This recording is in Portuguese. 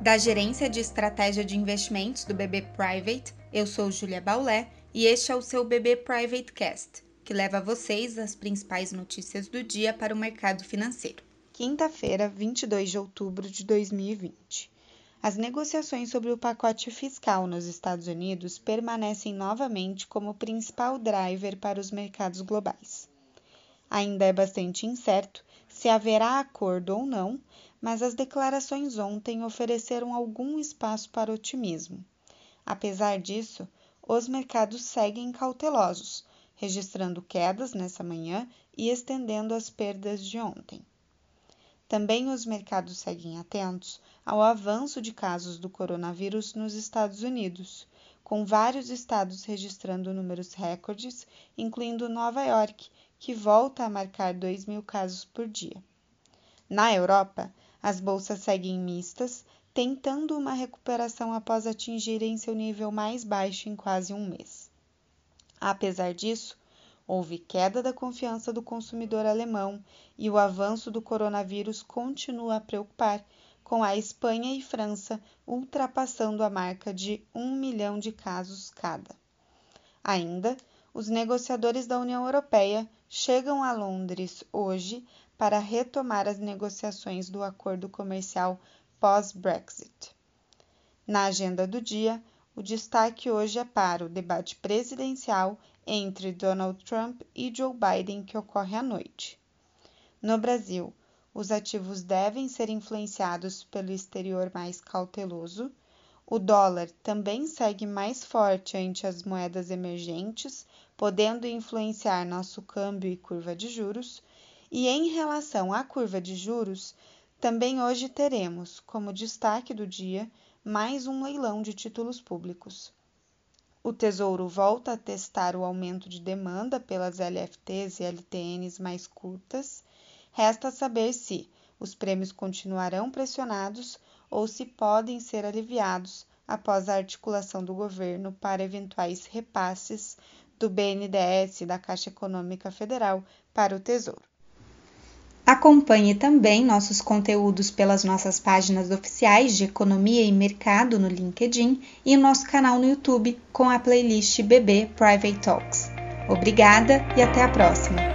Da Gerência de Estratégia de Investimentos do BB Private, eu sou Julia Baulé e este é o seu BB Private Cast, que leva a vocês as principais notícias do dia para o mercado financeiro. Quinta-feira, 22 de outubro de 2020. As negociações sobre o pacote fiscal nos Estados Unidos permanecem novamente como principal driver para os mercados globais. Ainda é bastante incerto se haverá acordo ou não, mas as declarações ontem ofereceram algum espaço para otimismo. Apesar disso, os mercados seguem cautelosos, registrando quedas nessa manhã e estendendo as perdas de ontem. Também os mercados seguem atentos ao avanço de casos do coronavírus nos Estados Unidos, com vários estados registrando números recordes, incluindo Nova York, que volta a marcar 2 mil casos por dia. Na Europa, as bolsas seguem mistas, tentando uma recuperação após atingirem seu nível mais baixo em quase um mês. Apesar disso, houve queda da confiança do consumidor alemão e o avanço do coronavírus continua a preocupar, com a Espanha e França ultrapassando a marca de 1 milhão de casos cada. Ainda, os negociadores da União Europeia chegam a Londres hoje para retomar as negociações do acordo comercial pós-Brexit. Na agenda do dia, o destaque hoje é para o debate presidencial entre Donald Trump e Joe Biden, que ocorre à noite. No Brasil, os ativos devem ser influenciados pelo exterior mais cauteloso. O dólar também segue mais forte ante as moedas emergentes, podendo influenciar nosso câmbio e curva de juros. E em relação à curva de juros, também hoje teremos, como destaque do dia, mais um leilão de títulos públicos. O Tesouro volta a testar o aumento de demanda pelas LFTs e LTNs mais curtas. Resta saber se os prêmios continuarão pressionados ou se podem ser aliviados após a articulação do governo para eventuais repasses do BNDES da Caixa Econômica Federal para o Tesouro. Acompanhe também nossos conteúdos pelas nossas páginas oficiais de Economia e Mercado no LinkedIn e nosso canal no YouTube com a playlist BB Private Talks. Obrigada e até a próxima!